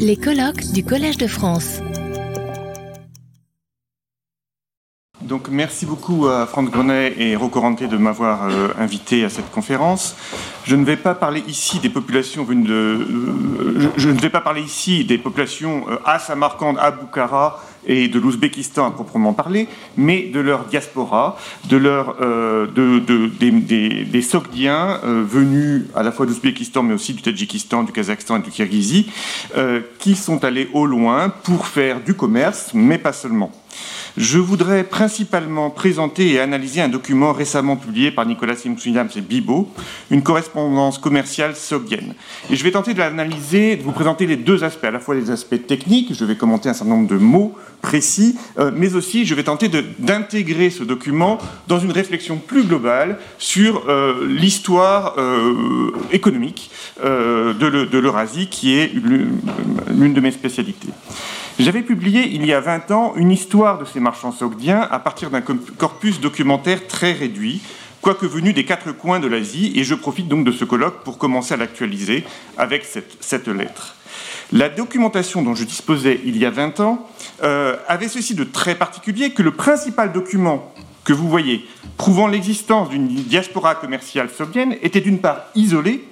Les colloques du Collège de France. Donc merci beaucoup à Franck Grenet et Rocco de m'avoir euh, invité à cette conférence. Je ne vais pas parler ici des populations venues de, euh, je, ne vais pas parler ici des populations euh, à Samarkand, à Bukhara et de l'Ouzbékistan à proprement parler, mais de leur diaspora, de leur, de, des, des, Sogdiens venus à la fois d'Ouzbékistan mais aussi du Tadjikistan, du Kazakhstan et du Kirghizie, qui sont allés au loin pour faire du commerce, mais pas seulement. Je voudrais principalement présenter et analyser un document récemment publié par Nicolas Sims-Williams et Bibo, une correspondance commerciale sogdienne. Et je vais tenter de l'analyser, de vous présenter les deux aspects, à la fois les aspects techniques, je vais commenter un certain nombre de mots précis, euh, mais aussi je vais tenter d'intégrer ce document dans une réflexion plus globale sur euh, l'histoire euh, économique de l'Eurasie, qui est l'une de mes spécialités. J'avais publié il y a 20 ans une histoire de ces marchands sogdiens à partir d'un corpus documentaire très réduit, quoique venu des quatre coins de l'Asie, et je profite donc de ce colloque pour commencer à l'actualiser avec cette, lettre. La documentation dont je disposais il y a 20 ans euh, avait ceci de très particulier que le principal document que vous voyez prouvant l'existence d'une diaspora commerciale sogdienne était d'une part isolé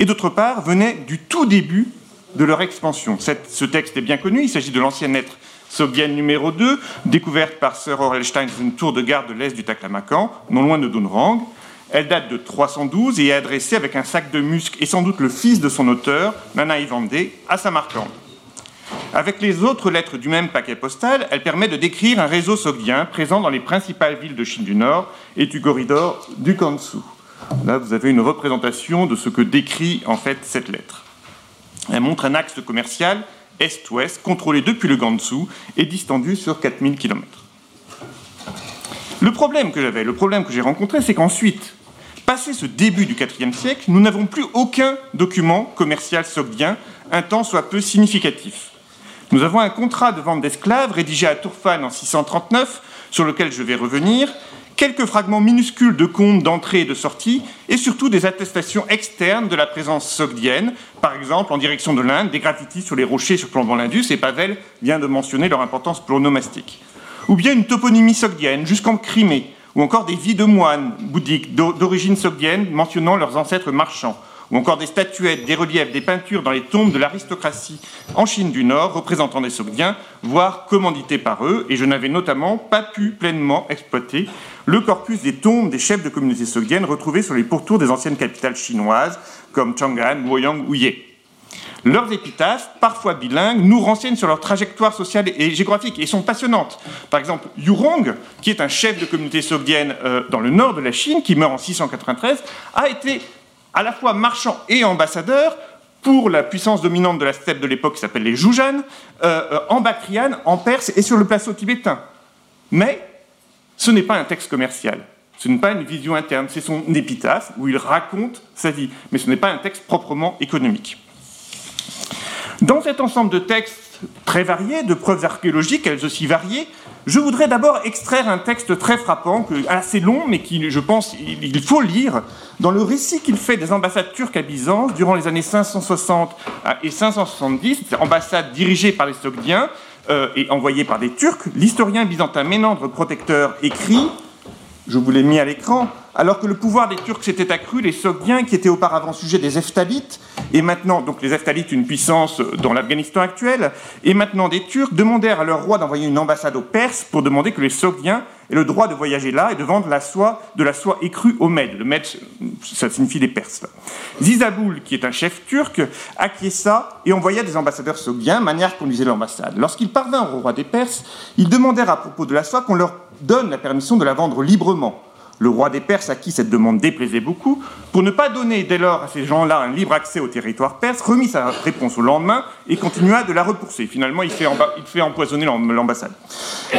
et d'autre part venait du tout début de leur expansion. ce texte est bien connu, il s'agit de l'ancienne lettre sogdienne numéro 2, découverte par Sir Orelstein dans une tour de garde de l'est du Taklamakan, non loin de Dunrang. Elle date de 312 et est adressée avec un sac de musc et sans doute le fils de son auteur, Nana Ivandé, à Samarkand. Avec les autres lettres du même paquet postal, elle permet de décrire un réseau sogdien présent dans les principales villes de Chine du Nord et du corridor du Kansu. Là, vous avez une représentation de ce que décrit en fait cette lettre. Elle montre un axe commercial est-ouest contrôlé depuis le Gansu et distendu sur 4000 km. Le problème que j'avais, le problème que j'ai rencontré, c'est qu'ensuite, passé ce début du IVe siècle, nous n'avons plus aucun document commercial sogdien, un temps soit peu significatif. Nous avons un contrat de vente d'esclaves rédigé à Tourfan en 639, sur lequel je vais revenir, quelques fragments minuscules de comptes d'entrée et de sortie, et surtout des attestations externes de la présence sogdienne, par exemple en direction de l'Inde, des graffitis sur les rochers surplombant l'Indus, et Pavel vient de mentionner leur importance pronomastique. Ou bien une toponymie sogdienne jusqu'en Crimée, ou encore des vies de moines bouddhiques d'origine sogdienne mentionnant leurs ancêtres marchands, ou encore des statuettes, des reliefs, des peintures dans les tombes de l'aristocratie en Chine du Nord représentant des Sogdiens, voire commandités par eux, et je n'avais notamment pas pu pleinement exploiter le corpus des tombes des chefs de communautés sogdiennes retrouvés sur les pourtours des anciennes capitales chinoises comme Chang'an, Luoyang ou Ye. Leurs épitaphes, parfois bilingues, nous renseignent sur leur trajectoire sociale et géographique et sont passionnantes. Par exemple, Yurong, qui est un chef de communauté sogdienne euh, dans le nord de la Chine, qui meurt en 693, a été à la fois marchand et ambassadeur pour la puissance dominante de la steppe de l'époque qui s'appelle les Joujan, euh, euh, en Bactriane, en Perse et sur le plateau tibétain. Mais ce n'est pas un texte commercial. Ce n'est pas une vision interne, c'est son épitaphe où il raconte sa vie, mais ce n'est pas un texte proprement économique. Dans cet ensemble de textes très variés, de preuves archéologiques, elles aussi variées, je voudrais d'abord extraire un texte très frappant, assez long, mais qui, je pense, il faut lire, dans le récit qu'il fait des ambassades turques à Byzance durant les années 560 et 570, ambassades dirigées par les Sogdiens euh, et envoyées par des Turcs. L'historien byzantin Ménandre Protecteur écrit je vous l'ai mis à l'écran, alors que le pouvoir des Turcs s'était accru, les Sogdiens, qui étaient auparavant sujets des Eftalites, et maintenant, donc les Eftalites, une puissance dans l'Afghanistan actuel, et maintenant des Turcs, demandèrent à leur roi d'envoyer une ambassade aux Perses pour demander que les Sogdiens aient le droit de voyager là et de vendre la soie, de la soie écrue aux Mèdes. Le Mèdes, ça signifie les Perses. Zizaboul, qui est un chef turc, acquiesça et envoya des ambassadeurs Sogdiens, manière conduisait l'ambassade. Lorsqu'ils parvinrent au roi des Perses, ils demandèrent à propos de la soie qu'on leur donne la permission de la vendre librement. Le roi des Perses, à qui cette demande déplaisait beaucoup, pour ne pas donner dès lors à ces gens-là un libre accès au territoire perse, remit sa réponse au lendemain et continua de la repousser. Finalement, il fait, empoisonner l'ambassade.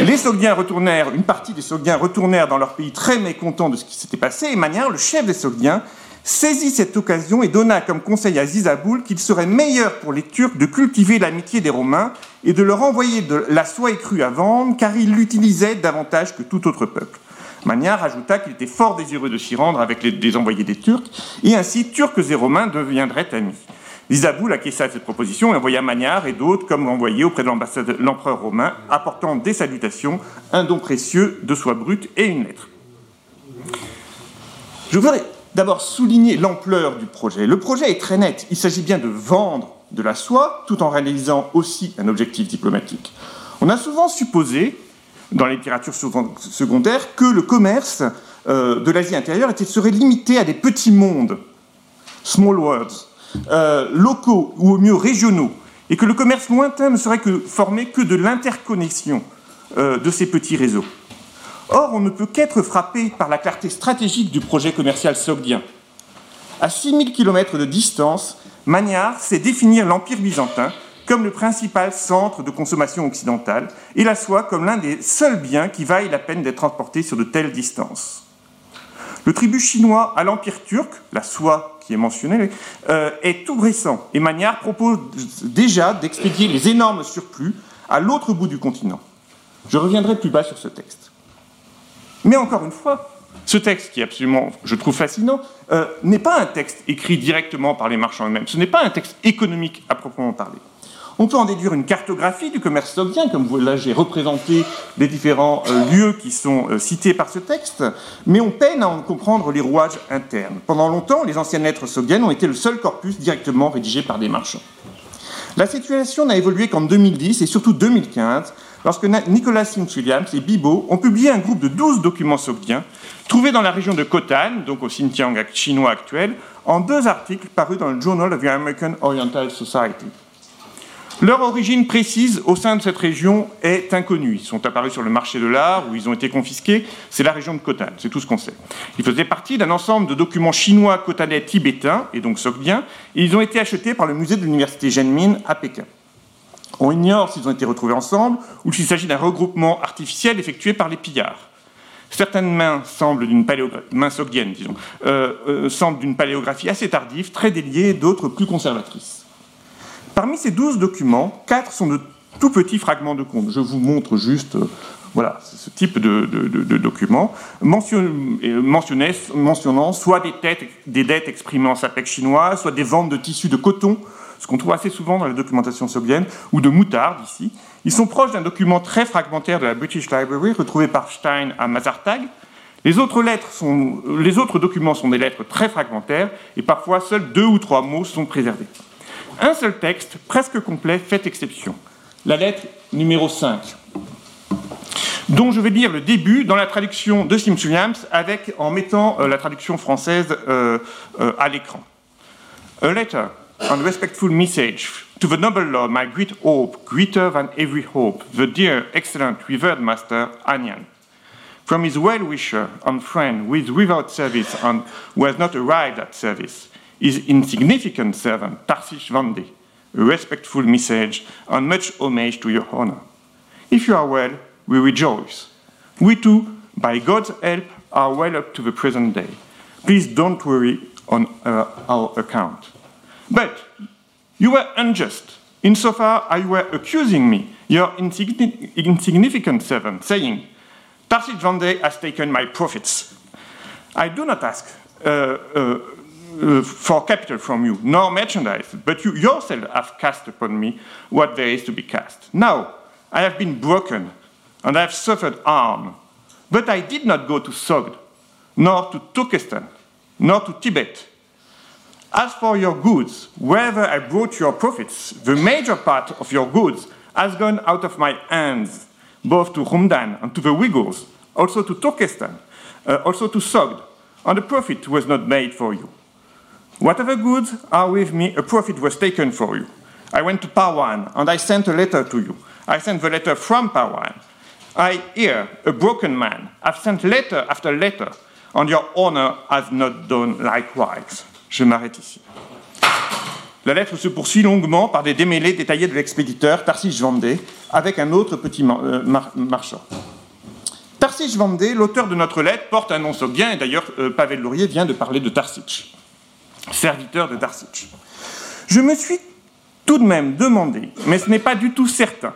Les Sogdiens retournèrent, une partie des Sogdiens retournèrent dans leur pays très mécontents de ce qui s'était passé, et Manière, le chef des Sogdiens, saisit cette occasion et donna comme conseil à Zizaboul qu'il serait meilleur pour les Turcs de cultiver l'amitié des Romains et de leur envoyer de la soie écrue à vendre, car ils l'utilisaient davantage que tout autre peuple. Magnard ajouta qu'il était fort désireux de s'y rendre avec les, envoyés des Turcs, et ainsi Turcs et Romains deviendraient amis. Isabeau acquiesça à cette proposition et envoya Magnard et d'autres comme envoyés auprès de l'empereur romain, apportant des salutations, un don précieux de soie brute et une lettre. Je voudrais d'abord souligner l'ampleur du projet. Le projet est très net. Il s'agit bien de vendre de la soie tout en réalisant aussi un objectif diplomatique. On a souvent supposé, dans la littérature secondaire, que le commerce euh, de l'Asie intérieure serait limité à des petits mondes, small worlds, euh, locaux ou au mieux régionaux, et que le commerce lointain ne serait formé que de l'interconnexion euh, de ces petits réseaux. Or, on ne peut qu'être frappé par la clarté stratégique du projet commercial sogdien. À 6000 km de distance, Magnard sait définir l'Empire byzantin comme le principal centre de consommation occidentale et la soie comme l'un des seuls biens qui vaille la peine d'être transporté sur de telles distances. Le tribut chinois à l'Empire turc, la soie qui est mentionnée, euh, est tout récent et Magnard propose déjà d'expédier les énormes surplus à l'autre bout du continent. Je reviendrai plus bas sur ce texte. Mais encore une fois, ce texte, qui est absolument, je trouve, fascinant, euh, n'est pas un texte écrit directement par les marchands eux-mêmes. Ce n'est pas un texte économique à proprement parler. On peut en déduire une cartographie du commerce sogdien, comme vous, là j'ai représenté les différents euh, lieux qui sont euh, cités par ce texte, mais on peine à en comprendre les rouages internes. Pendant longtemps, les anciennes lettres sogdiennes ont été le seul corpus directement rédigé par des marchands. La situation n'a évolué qu'en 2010 et surtout 2015, lorsque Nicolas Sims Williams et Bibo ont publié un groupe de 12 documents sogdiens trouvés dans la région de Khotan, donc au Xinjiang chinois actuel, en deux articles parus dans le Journal of the American Oriental Society. Leur origine précise au sein de cette région est inconnue. Ils sont apparus sur le marché de l'art où ils ont été confisqués. C'est la région de Khotan, c'est tout ce qu'on sait. Ils faisaient partie d'un ensemble de documents chinois khotanais tibétains, et donc sogdiens, et ils ont été achetés par le musée de l'université Genmin à Pékin. On ignore s'ils ont été retrouvés ensemble ou s'il s'agit d'un regroupement artificiel effectué par les pillards. Certaines mains semblent d'une paléographie, euh, euh, semblent d'une paléographie assez tardive, très déliée, d'autres plus conservatrices. Parmi ces douze documents, quatre sont de tout petits fragments de comptes. Je vous montre juste euh, voilà, ce type de, documents, mentionnant soit des, dettes exprimées en sapec chinois, soit des ventes de tissus de coton, ce qu'on trouve assez souvent dans la documentation soviétique, ou de moutarde ici. Ils sont proches d'un document très fragmentaire de la British Library, retrouvé par Stein à Mazartag. Les autres, lettres sont, les autres documents sont des lettres très fragmentaires, et parfois seuls deux ou trois mots sont préservés. Un seul texte, presque complet, fait exception. La lettre numéro 5, dont je vais lire le début dans la traduction de Sims Williams, avec, en mettant euh, la traduction française euh, euh, à l'écran. A letter and respectful message to the noble lord, my great hope, greater than every hope, the dear, excellent, revered master, Anyan. From his well-wisher and friend who is without service and who has not arrived at service, his insignificant servant, Tarsish Vande, a respectful message and much homage to your honor. If you are well, we rejoice. We too, by God's help, are well up to the present day. Please don't worry on uh, our account. But you were unjust, insofar as you were accusing me, your insignificant servant, saying, Tarsish Vande has taken my profits. I do not ask uh, uh, uh, for capital from you, nor merchandise, but you yourself have cast upon me what there is to be cast. Now, I have been broken, and I have suffered harm, but I did not go to Sogd, nor to Turkestan, nor to Tibet. As for your goods, wherever I brought your profits, the major part of your goods has gone out of my hands, both to Rumdan and to the Uyghurs, also to Turkestan, uh, also to Sogd, and the profit was not made for you. Whatever goods are with me, a profit was taken for you. I went to Pawan and I sent a letter to you. I sent the letter from Pawan. I hear a broken man. I've sent letter after letter, and your honor has not done likewise. Je m'arrête ici. La lettre se poursuit longuement par des démêlés détaillés de l'expéditeur Tarsis Vendée avec un autre petit euh, marchand. Tarsis Vendée, l'auteur de notre lettre, porte un nom bien, et d'ailleurs euh, Pavel Laurier vient de parler de Tarsic serviteur de Darsich. Je me suis tout de même demandé, mais ce n'est pas du tout certain,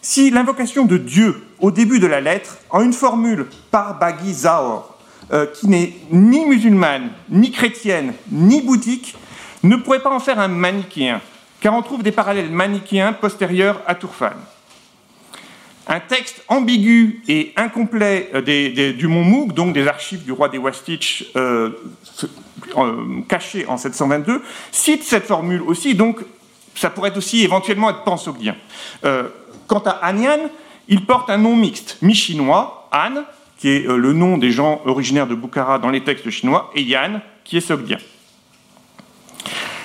si l'invocation de Dieu au début de la lettre, en une formule par Bagui Zahor, euh, qui n'est ni musulmane, ni chrétienne, ni bouddhique, ne pourrait pas en faire un manichéen, car on trouve des parallèles manichéens postérieurs à Tourfan. Un texte ambigu et incomplet euh, du Mont Mouk, donc des archives du roi des Wastich euh, euh, cachées en 722, cite cette formule aussi, donc ça pourrait aussi éventuellement être pansogdien. quant à Anyan, il porte un nom mixte, mi-chinois, An, qui est le nom des gens originaires de Bukhara dans les textes chinois, et Yan, qui est sogdien.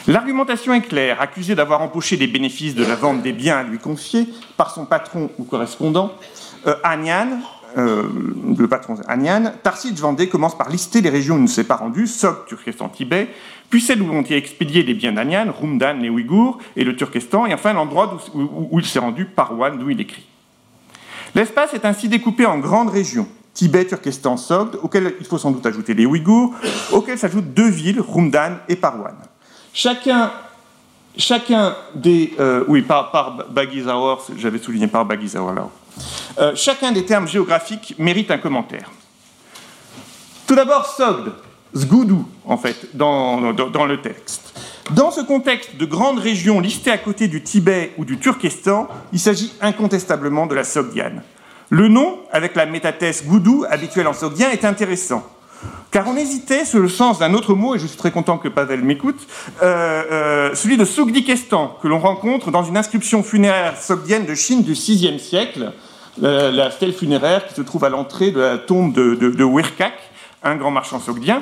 L'argumentation est claire. Accusé d'avoir empoché les bénéfices de la vente des biens à lui confiés par son patron ou correspondant, euh, Anyan, euh, le patron Anyan, Tarsid Vendée commence par lister les régions où il ne s'est pas rendu, Sog, Turkestan, Tibet, puis celles où ont été expédiés les biens d'Anyan, Rumdan, les Ouïghours et le Turkestan, et enfin l'endroit où, il s'est rendu, Parwan, d'où il écrit. L'espace est ainsi découpé en grandes régions. Tibet, Turkestan, Sogd, auxquelles il faut sans doute ajouter les Ouïghours, auxquelles s'ajoutent deux villes, Rumdan et Parwan. Chacun, chacun des. Euh, oui, par, par j'avais souligné par Bagizawar là. Euh, chacun des termes géographiques mérite un commentaire. Tout d'abord, Sogd, Zgoudou, en fait, dans, le texte. Dans ce contexte de grandes régions listées à côté du Tibet ou du Turkestan, il s'agit incontestablement de la Sogdiane. Le nom, avec la métathèse Goudou, habituelle en sogdien, est intéressant. Car on hésitait sur le sens d'un autre mot, et je suis très content que Pavel m'écoute, euh, euh, celui de Sugdikestan, que l'on rencontre dans une inscription funéraire sogdienne de Chine du VIe siècle, la stèle funéraire qui se trouve à l'entrée de la tombe de, de, un grand marchand sogdien.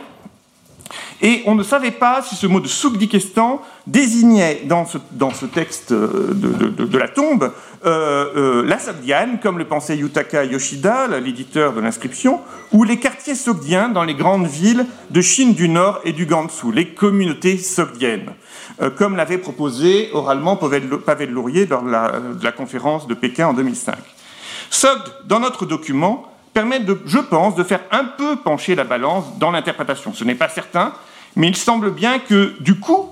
Et on ne savait pas si ce mot de Sugdikestan désignait dans ce, dans ce texte de, de, la tombe euh, euh, la Sogdiane, comme le pensait Yutaka Yoshida, l'éditeur de l'inscription, ou les quartiers sogdiens dans les grandes villes de Chine du Nord et du Gansu, les communautés sogdiennes, euh, comme l'avait proposé oralement Pavel Laurier lors de la conférence de Pékin en 2005. Sogd, dans notre document, permet, de, je pense, de faire un peu pencher la balance dans l'interprétation. Ce n'est pas certain, mais il semble bien que, du coup,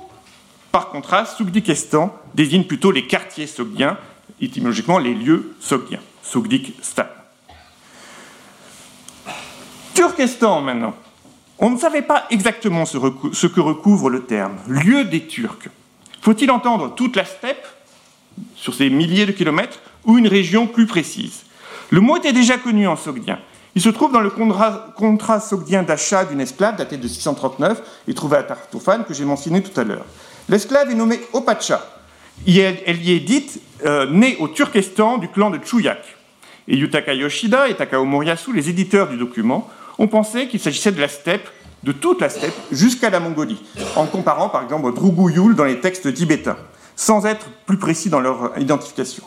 par contraste, Sugdikestan désigne plutôt les quartiers sogdiens, étymologiquement les lieux sogdiens, Sugdik-stan. Turkestan maintenant. On ne savait pas exactement ce, ce que recouvre le terme, lieu des Turcs. Faut-il entendre toute la steppe, sur ces milliers de kilomètres, ou une région plus précise? Le mot était déjà connu en sogdien. Il se trouve dans le contrat, sogdien d'achat d'une esclave daté de 639 et trouvé à Tartufan que j'ai mentionné tout à l'heure. L'esclave est nommée Opacha. Elle y est dite euh, née au Turkestan du clan de Chuyak. Et Yutaka Yoshida et Takao Moriyasu, les éditeurs du document, ont pensé qu'il s'agissait de la steppe, de toute la steppe, jusqu'à la Mongolie, en comparant par exemple Yul dans les textes tibétains, sans être plus précis dans leur identification.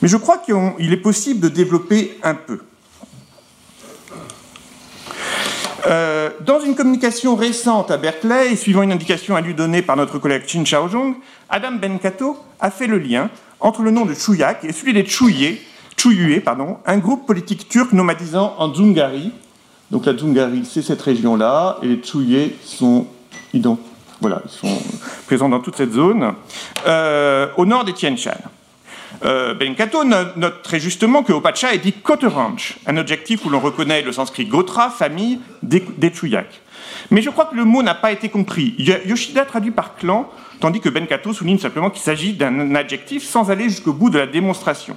Mais je crois qu'il est possible de développer un peu. Euh, dans une communication récente à Berkeley, et suivant une indication à lui donnée par notre collègue Chin Chaozhong, Adam Benkato a fait le lien entre le nom de Chuyak et celui des Chuyé, pardon, un groupe politique turc nomadisant en Dzungari. Donc la Dzungari, c'est cette région-là, et les Chuyé sont, présents dans toute cette zone, euh, au nord des Tien Shan. Euh, Benkato note très justement que Opacha est dit Koteranch, un objectif où l'on reconnaît le sanskrit Gotra, famille des, des Mais je crois que le mot n'a pas été compris. Yoshida traduit par clan, tandis que Benkato souligne simplement qu'il s'agit d'un adjectif sans aller jusqu'au bout de la démonstration.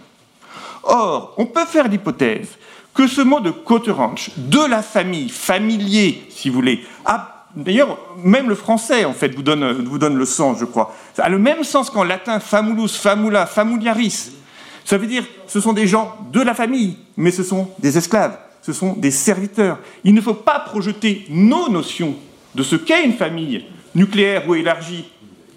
Or, on peut faire l'hypothèse que ce mot de Koteranch, de la famille, familier, si vous voulez, a D'ailleurs, même le français, en fait, vous donne, le sens, je crois. Ça a le même sens qu'en latin, famulus, famula, familiaris. Ça veut dire, ce sont des gens de la famille, mais ce sont des esclaves, ce sont des serviteurs. Il ne faut pas projeter nos notions de ce qu'est une famille nucléaire ou élargie,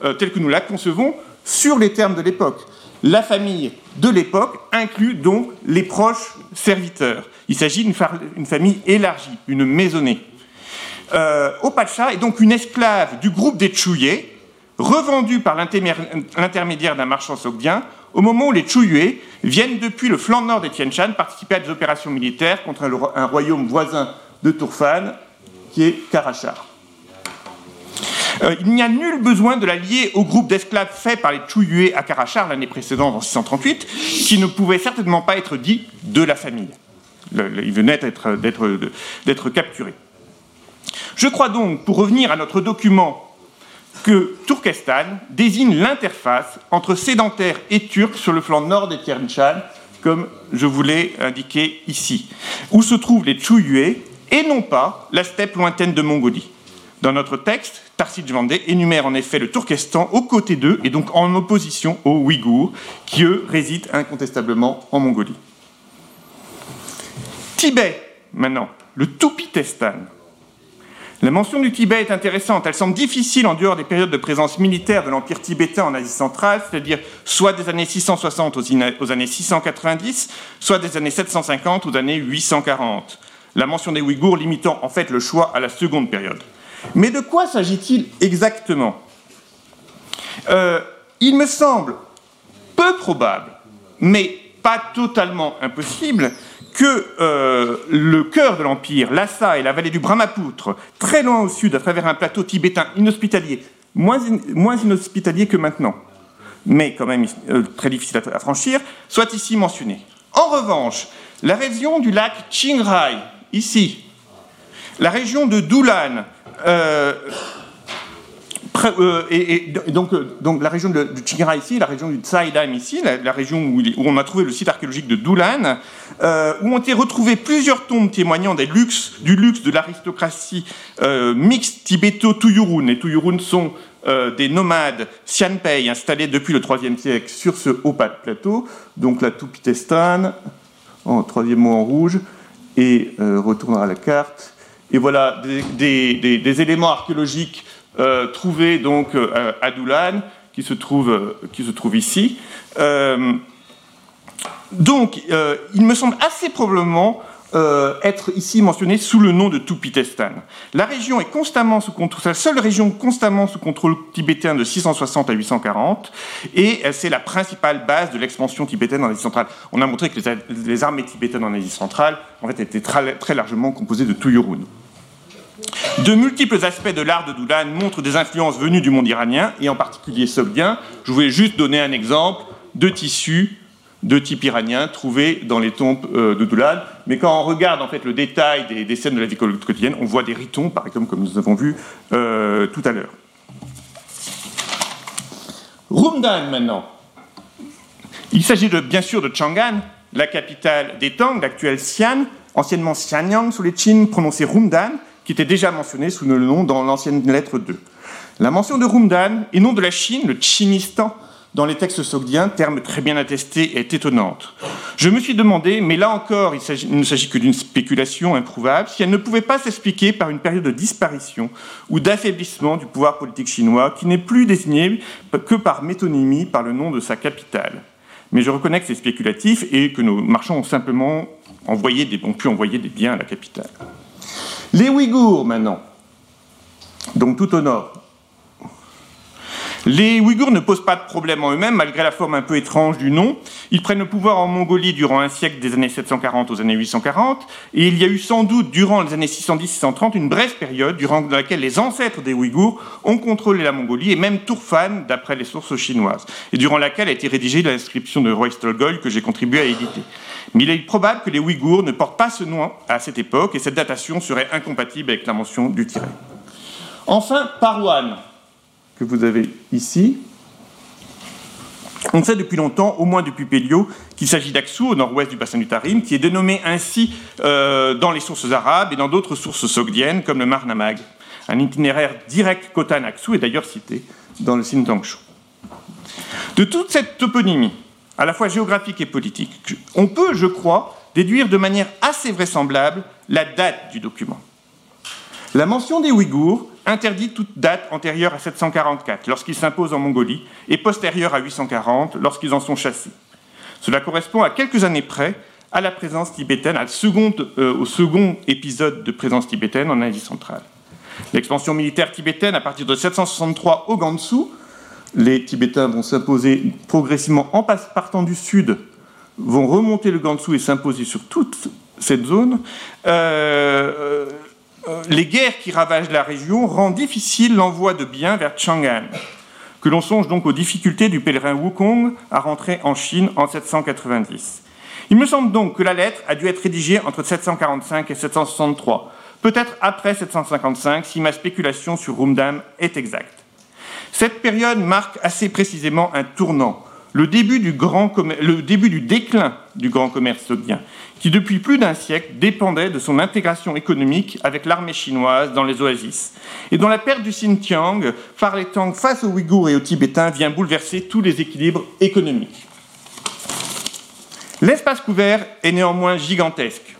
euh, telle que nous la concevons, sur les termes de l'époque. La famille de l'époque inclut donc les proches serviteurs. Il s'agit d'une famille élargie, une maisonnée. Euh, Opacha est donc une esclave du groupe des Chuyé, revendue par l'intermédiaire d'un marchand sogdien, au moment où les Chuyé viennent depuis le flanc nord des Tien Shan participer à des opérations militaires contre un, royaume voisin de Turfan, qui est Karachar. Euh, il n'y a nul besoin de la lier au groupe d'esclaves fait par les Chuyué à Karachar l'année précédente, en 638, qui ne pouvait certainement pas être dit de la famille. il venait d'être capturé. Je crois donc, pour revenir à notre document, que Turkestan désigne l'interface entre sédentaires et turcs sur le flanc nord des Tiernechan, comme je vous l'ai indiqué ici, où se trouvent les Chuyue et non pas la steppe lointaine de Mongolie. Dans notre texte, Tarsit énumère en effet le Turkestan aux côtés d'eux et donc en opposition aux Ouïghours, qui eux résident incontestablement en Mongolie. Tibet, maintenant, le Toupitestan. La mention du Tibet est intéressante. Elle semble difficile en dehors des périodes de présence militaire de l'Empire tibétain en Asie centrale, c'est-à-dire soit des années 660 aux années 690, soit des années 750 aux années 840. La mention des Ouïghours limitant en fait le choix à la seconde période. Mais de quoi s'agit-il exactement? Euh, Il me semble peu probable, mais pas totalement impossible, que euh, le cœur de l'Empire, Lhasa et la vallée du Brahmapoutre, très loin au sud, à travers un plateau tibétain inhospitalier, moins, inhospitalier que maintenant, mais quand même euh, très difficile à, franchir, soit ici mentionné. En revanche, la région du lac Qingrai, ici, la région de Dulan, euh, euh, et, donc, euh, donc, la région de, de ici, la région du Tsaïdam ici, la, région où, on a trouvé le site archéologique de Doulan, où ont été retrouvées plusieurs tombes témoignant des luxe, du luxe de l'aristocratie mixte tibéto-Tuyurun. Les Tuyurun sont des nomades Xianpei installés depuis le IIIe siècle sur ce haut plateau, donc la Toupitestan, en troisième mot en rouge, et retournera à la carte. Et voilà des, éléments archéologiques euh, trouvés donc euh, à Doulan, qui se trouve, euh, qui se trouve ici. donc, il me semble assez probablement être ici mentionné sous le nom de Tupitestan. La région est constamment sous contrôle, c'est la seule région constamment sous contrôle tibétain de 660 à 840, et c'est la principale base de l'expansion tibétaine en Asie centrale. On a montré que les, armées tibétaines en Asie centrale, en fait, étaient très, très largement composées de Tuyurun. De multiples aspects de l'art de Doulan montrent des influences venues du monde iranien, et en particulier sogdien. Je voulais juste donner un exemple de tissus de type iranien trouvés dans les tombes euh, de Doulan. Mais quand on regarde en fait le détail des, scènes de la vie quotidienne, on voit des ritons, par exemple, comme nous avons vu euh, tout à l'heure. Rumdan maintenant. Il s'agit bien sûr de Chang'an, la capitale des Tang, l'actuelle Xi'an, anciennement Xianyang sous les Qin, prononcé Rumdan, qui était déjà mentionné sous le nom dans l'ancienne lettre 2. La mention de Rumdan et non de la Chine, le Chinistan, dans les textes sogdiens, terme très bien attesté, est étonnante. Je me suis demandé, mais là encore, il, ne s'agit que d'une spéculation improuvable, si elle ne pouvait pas s'expliquer par une période de disparition ou d'affaiblissement du pouvoir politique chinois, qui n'est plus désigné que par métonymie par le nom de sa capitale. Mais je reconnais que c'est spéculatif et que nos marchands ont simplement envoyé des, ont pu envoyer des biens à la capitale. Les Ouïghours, maintenant, donc tout au nord. Les Ouïghours ne posent pas de problème en eux-mêmes, malgré la forme un peu étrange du nom. Ils prennent le pouvoir en Mongolie durant un siècle des années 740 aux années 840, et il y a eu sans doute durant les années 610-630 une brève période durant laquelle les ancêtres des Ouïghours ont contrôlé la Mongolie, et même Turfan, d'après les sources chinoises, et durant laquelle a été rédigée l'inscription de Roy Stolgol que j'ai contribué à éditer. Mais il est probable que les Ouïghours ne portent pas ce nom à cette époque et cette datation serait incompatible avec la mention du tiret. Enfin, Parwan, que vous avez ici. On sait depuis longtemps, au moins depuis Pélio, qu'il s'agit d'Aksou, au nord-ouest du bassin du Tarim, qui est dénommé ainsi euh, dans les sources arabes et dans d'autres sources sogdiennes, comme le Marnamag. Un itinéraire direct Khotan-Aksou est d'ailleurs cité dans le Sintangshu. De toute cette toponymie, à la fois géographique et politique. On peut, je crois, déduire de manière assez vraisemblable la date du document. La mention des Ouïghours interdit toute date antérieure à 744, lorsqu'ils s'imposent en Mongolie, et postérieure à 840, lorsqu'ils en sont chassés. Cela correspond à quelques années près à la présence tibétaine, euh, au second épisode de présence tibétaine en Asie centrale. L'expansion militaire tibétaine à partir de 763 au Gansu les Tibétains vont s'imposer progressivement en partant du sud, vont remonter le Gansu et s'imposer sur toute cette zone. Euh, euh, les guerres qui ravagent la région rendent difficile l'envoi de biens vers Chang'an. Que l'on songe donc aux difficultés du pèlerin Wukong à rentrer en Chine en 790. Il me semble donc que la lettre a dû être rédigée entre 745 et 763, peut-être après 755 si ma spéculation sur Rumdam est exacte. Cette période marque assez précisément un tournant, le début du, déclin du grand commerce sogdien, qui depuis plus d'un siècle dépendait de son intégration économique avec l'armée chinoise dans les oasis, et dont la perte du Xinjiang par les Tang face aux Ouïghours et aux Tibétains vient bouleverser tous les équilibres économiques. L'espace couvert est néanmoins gigantesque.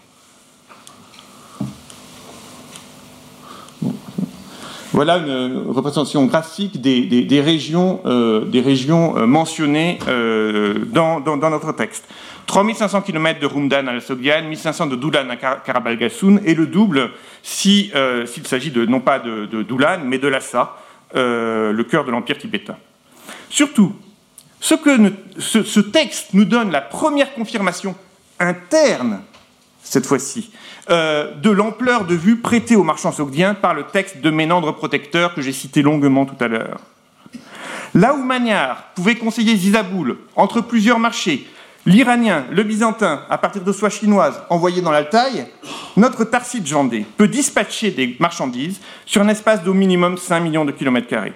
Voilà une représentation graphique des, régions, euh, euh, mentionnées euh, dans, notre texte. 3500 km de Rumdan à la Sogdiane, 1500 de Doulan à Karabalgassoun, et le double s'il s'agit de, non pas de, Doulan, mais de Lhasa, le cœur de l'Empire tibétain. Surtout, ce, texte nous donne la première confirmation interne, cette fois-ci, euh, de l'ampleur de vue prêtée aux marchands sogdiens par le texte de Ménandre Protecteur que j'ai cité longuement tout à l'heure. Là où Magnard pouvait conseiller Zizaboul entre plusieurs marchés, l'iranien, le byzantin, à partir de soie chinoise envoyées dans l'Altaï, notre Tarside Jandé peut dispatcher des marchandises sur un espace d'au minimum 5 millions de kilomètres carrés.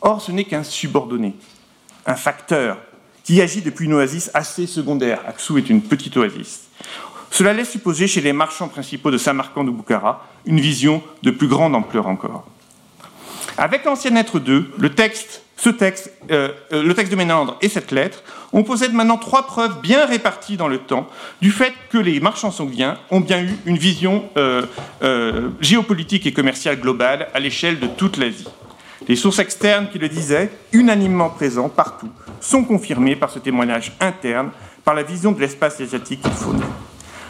Or, ce n'est qu'un subordonné un facteur qui agit depuis une oasis assez secondaire. Aksou est une petite oasis. Cela laisse supposer chez les marchands principaux de Samarcande ou Boukhara une vision de plus grande ampleur encore. Avec l'ancien être 2, le texte, ce texte, euh, euh, le texte de Ménandre et cette lettre, on possède maintenant trois preuves bien réparties dans le temps du fait que les marchands sanguins ont bien eu une vision euh, géopolitique et commerciale globale à l'échelle de toute l'Asie. Les sources externes qui le disaient, unanimement présents partout, sont confirmées par ce témoignage interne, par la vision de l'espace asiatique qu'il faune.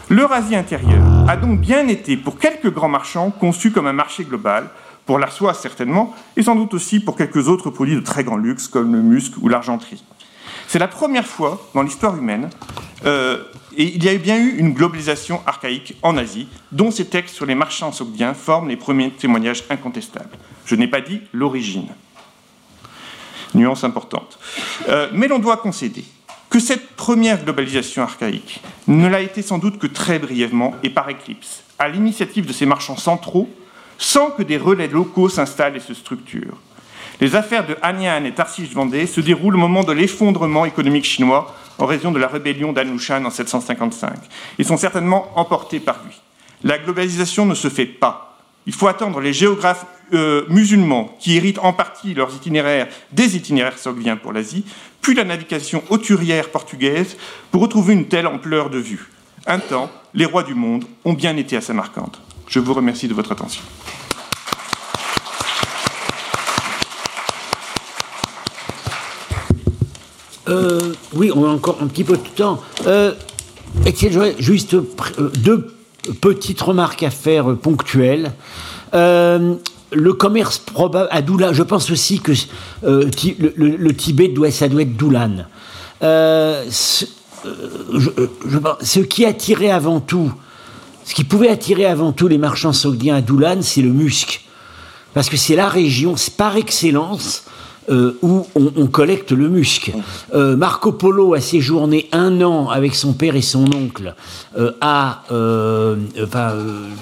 L'Eurasie intérieure a donc bien été, pour quelques grands marchands, conçu comme un marché global, pour la soie certainement, et sans doute aussi pour quelques autres produits de très grand luxe comme le musc ou l'argenterie. C'est la première fois dans l'histoire humaine euh, et il y a bien eu une globalisation archaïque en Asie, dont ces textes sur les marchands sogdiens forment les premiers témoignages incontestables. Je n'ai pas dit l'origine. Nuance importante. Euh, mais l'on doit concéder que cette première globalisation archaïque ne l'a été sans doute que très brièvement et par éclipse, à l'initiative de ces marchands centraux, sans que des relais locaux s'installent et se structurent. Les affaires de Hanyang et Tarsish Vendée se déroulent au moment de l'effondrement économique chinois en raison de la rébellion d'Anushan en 755. Ils sont certainement emportés par lui. La globalisation ne se fait pas. Il faut attendre les géographes euh, musulmans qui héritent en partie leurs itinéraires des itinéraires sogliens pour l'Asie, puis la navigation auturière portugaise pour retrouver une telle ampleur de vue. Un temps, les rois du monde ont bien été à Samarcande. Je vous remercie de votre attention. Euh, oui, on a encore un petit peu de temps. Euh, j'aurais juste euh, deux petites remarques à faire ponctuelles. le commerce probable à Doulan, je pense aussi que le, Tibet doit, ça doit être Doulan. ce, qui attirait avant tout, ce qui pouvait attirer avant tout les marchands saoudiens à Doulan, c'est le musc. Parce que c'est la région, par excellence, euh, où on, collecte le musc. Euh, Marco Polo a séjourné un an avec son père et son oncle euh, à, enfin,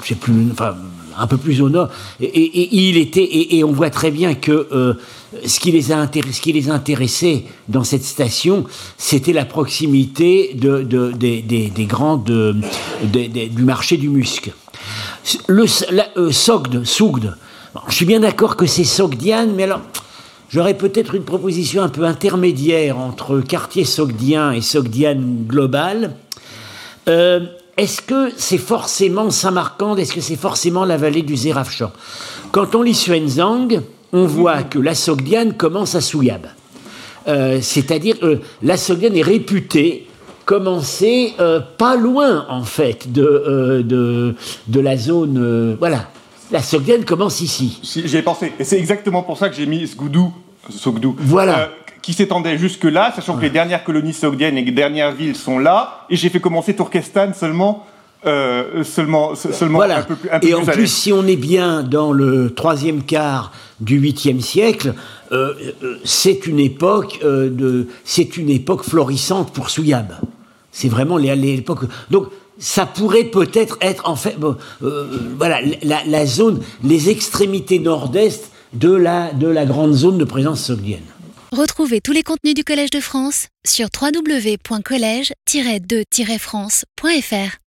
je plus, enfin, un peu plus au nord, et, il était, et, on voit très bien que ce qui les a ce qui les intéressait dans cette station, c'était la proximité de, des, des, grandes, du marché du musc. Le Sogd, Sougd, je suis bien d'accord que c'est Sogdiane, mais alors J'aurais peut-être une proposition un peu intermédiaire entre quartier sogdien et sogdian global. Euh, est-ce que c'est forcément Samarcande Est-ce que c'est forcément la vallée du Zerafchan Quand on lit Xuanzang, on voit que la Sogdiane commence à Souyab. Euh, c'est-à-dire, euh, la Sogdiane est réputée commencer pas loin, en fait, de, de la zone. voilà, la Sogdiane commence ici. J'ai pensé. Et c'est exactement pour ça que j'ai mis Sgoudou, Sogdou. Voilà. Euh, qui s'étendait jusque-là, sachant que les dernières colonies sogdiennes et les dernières villes sont là. Et j'ai fait commencer Turkestan seulement. Euh, seulement, seulement un peu plus, un peu Et en plus, si on est bien dans le troisième quart du 8e siècle, euh, c'est une époque de, c'est une époque florissante pour Souyab. C'est vraiment l'époque. Donc ça pourrait peut-être être en fait, euh, voilà, la, zone, les extrémités nord-est de la, de la grande zone de présence sogdienne. Retrouvez tous les contenus du Collège de France sur www.colège-2-france.fr.